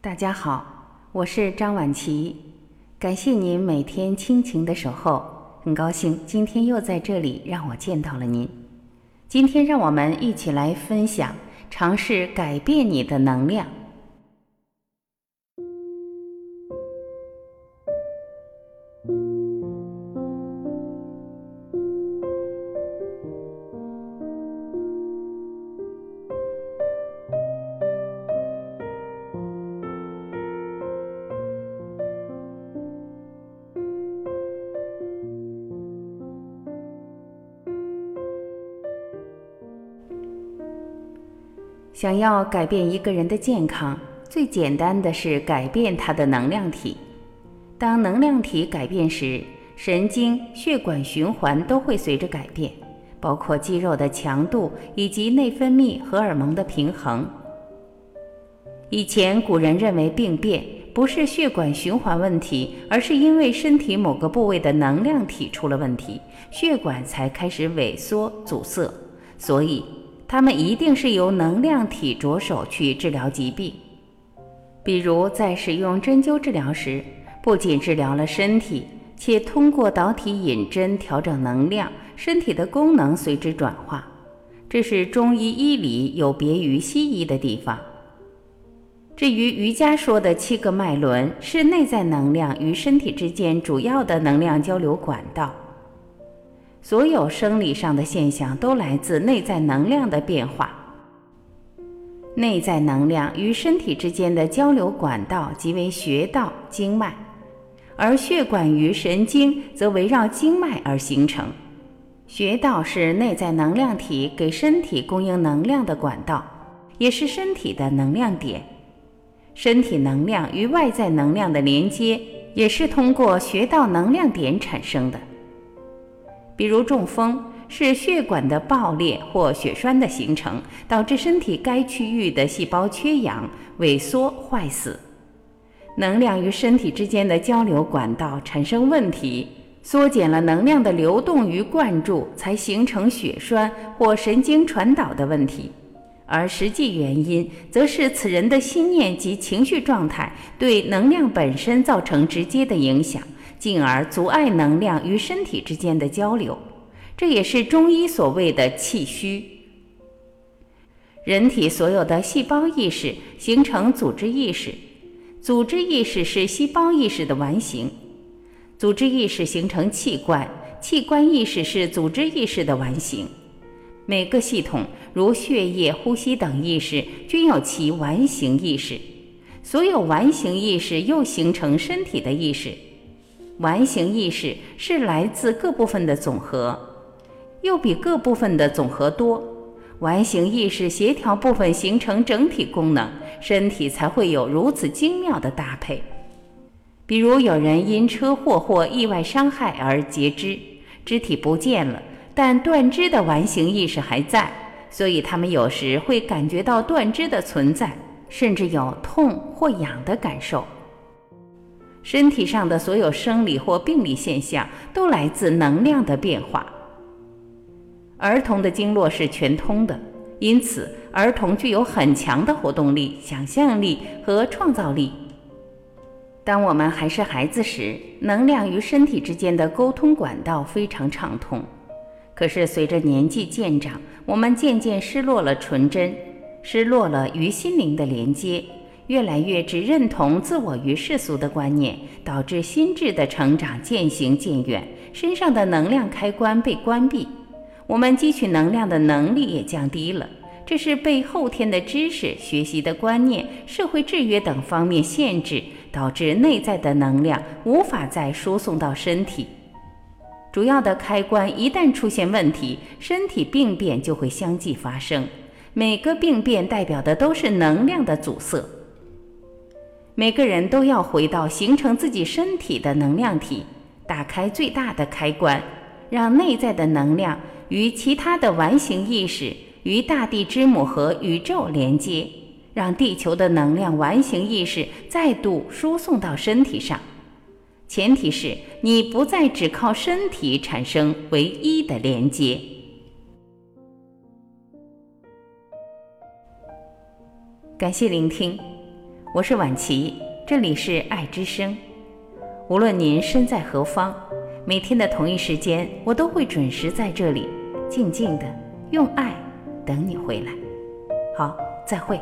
大家好，我是张婉琪，感谢您每天亲情的守候，很高兴今天又在这里让我见到了您。今天让我们一起来分享，尝试改变你的能量。想要改变一个人的健康，最简单的是改变他的能量体。当能量体改变时，神经、血管循环都会随着改变，包括肌肉的强度以及内分泌荷尔蒙的平衡。以前古人认为病变不是血管循环问题，而是因为身体某个部位的能量体出了问题，血管才开始萎缩阻塞，所以。他们一定是由能量体着手去治疗疾病，比如在使用针灸治疗时，不仅治疗了身体，且通过导体引针调整能量，身体的功能随之转化。这是中医医理有别于西医的地方。至于瑜伽说的七个脉轮，是内在能量与身体之间主要的能量交流管道。所有生理上的现象都来自内在能量的变化。内在能量与身体之间的交流管道即为穴道、经脉，而血管与神经则围绕经脉而形成。穴道是内在能量体给身体供应能量的管道，也是身体的能量点。身体能量与外在能量的连接，也是通过穴道能量点产生的。比如中风是血管的爆裂或血栓的形成，导致身体该区域的细胞缺氧、萎缩、坏死，能量与身体之间的交流管道产生问题，缩减了能量的流动与灌注，才形成血栓或神经传导的问题。而实际原因，则是此人的心念及情绪状态对能量本身造成直接的影响。进而阻碍能量与身体之间的交流，这也是中医所谓的气虚。人体所有的细胞意识形成组织意识，组织意识是细胞意识的完形；组织意识形成器官，器官意识是组织意识的完形。每个系统，如血液、呼吸等意识，均有其完形意识。所有完形意识又形成身体的意识。完形意识是来自各部分的总和，又比各部分的总和多。完形意识协调部分形成整体功能，身体才会有如此精妙的搭配。比如有人因车祸或意外伤害而截肢，肢体不见了，但断肢的完形意识还在，所以他们有时会感觉到断肢的存在，甚至有痛或痒的感受。身体上的所有生理或病理现象都来自能量的变化。儿童的经络是全通的，因此儿童具有很强的活动力、想象力和创造力。当我们还是孩子时，能量与身体之间的沟通管道非常畅通。可是随着年纪渐长，我们渐渐失落了纯真，失落了与心灵的连接。越来越只认同自我与世俗的观念，导致心智的成长渐行渐远，身上的能量开关被关闭，我们汲取能量的能力也降低了。这是被后天的知识、学习的观念、社会制约等方面限制，导致内在的能量无法再输送到身体。主要的开关一旦出现问题，身体病变就会相继发生。每个病变代表的都是能量的阻塞。每个人都要回到形成自己身体的能量体，打开最大的开关，让内在的能量与其他的完形意识、与大地之母和宇宙连接，让地球的能量完形意识再度输送到身体上。前提是你不再只靠身体产生唯一的连接。感谢聆听。我是婉琪，这里是爱之声。无论您身在何方，每天的同一时间，我都会准时在这里，静静的用爱等你回来。好，再会。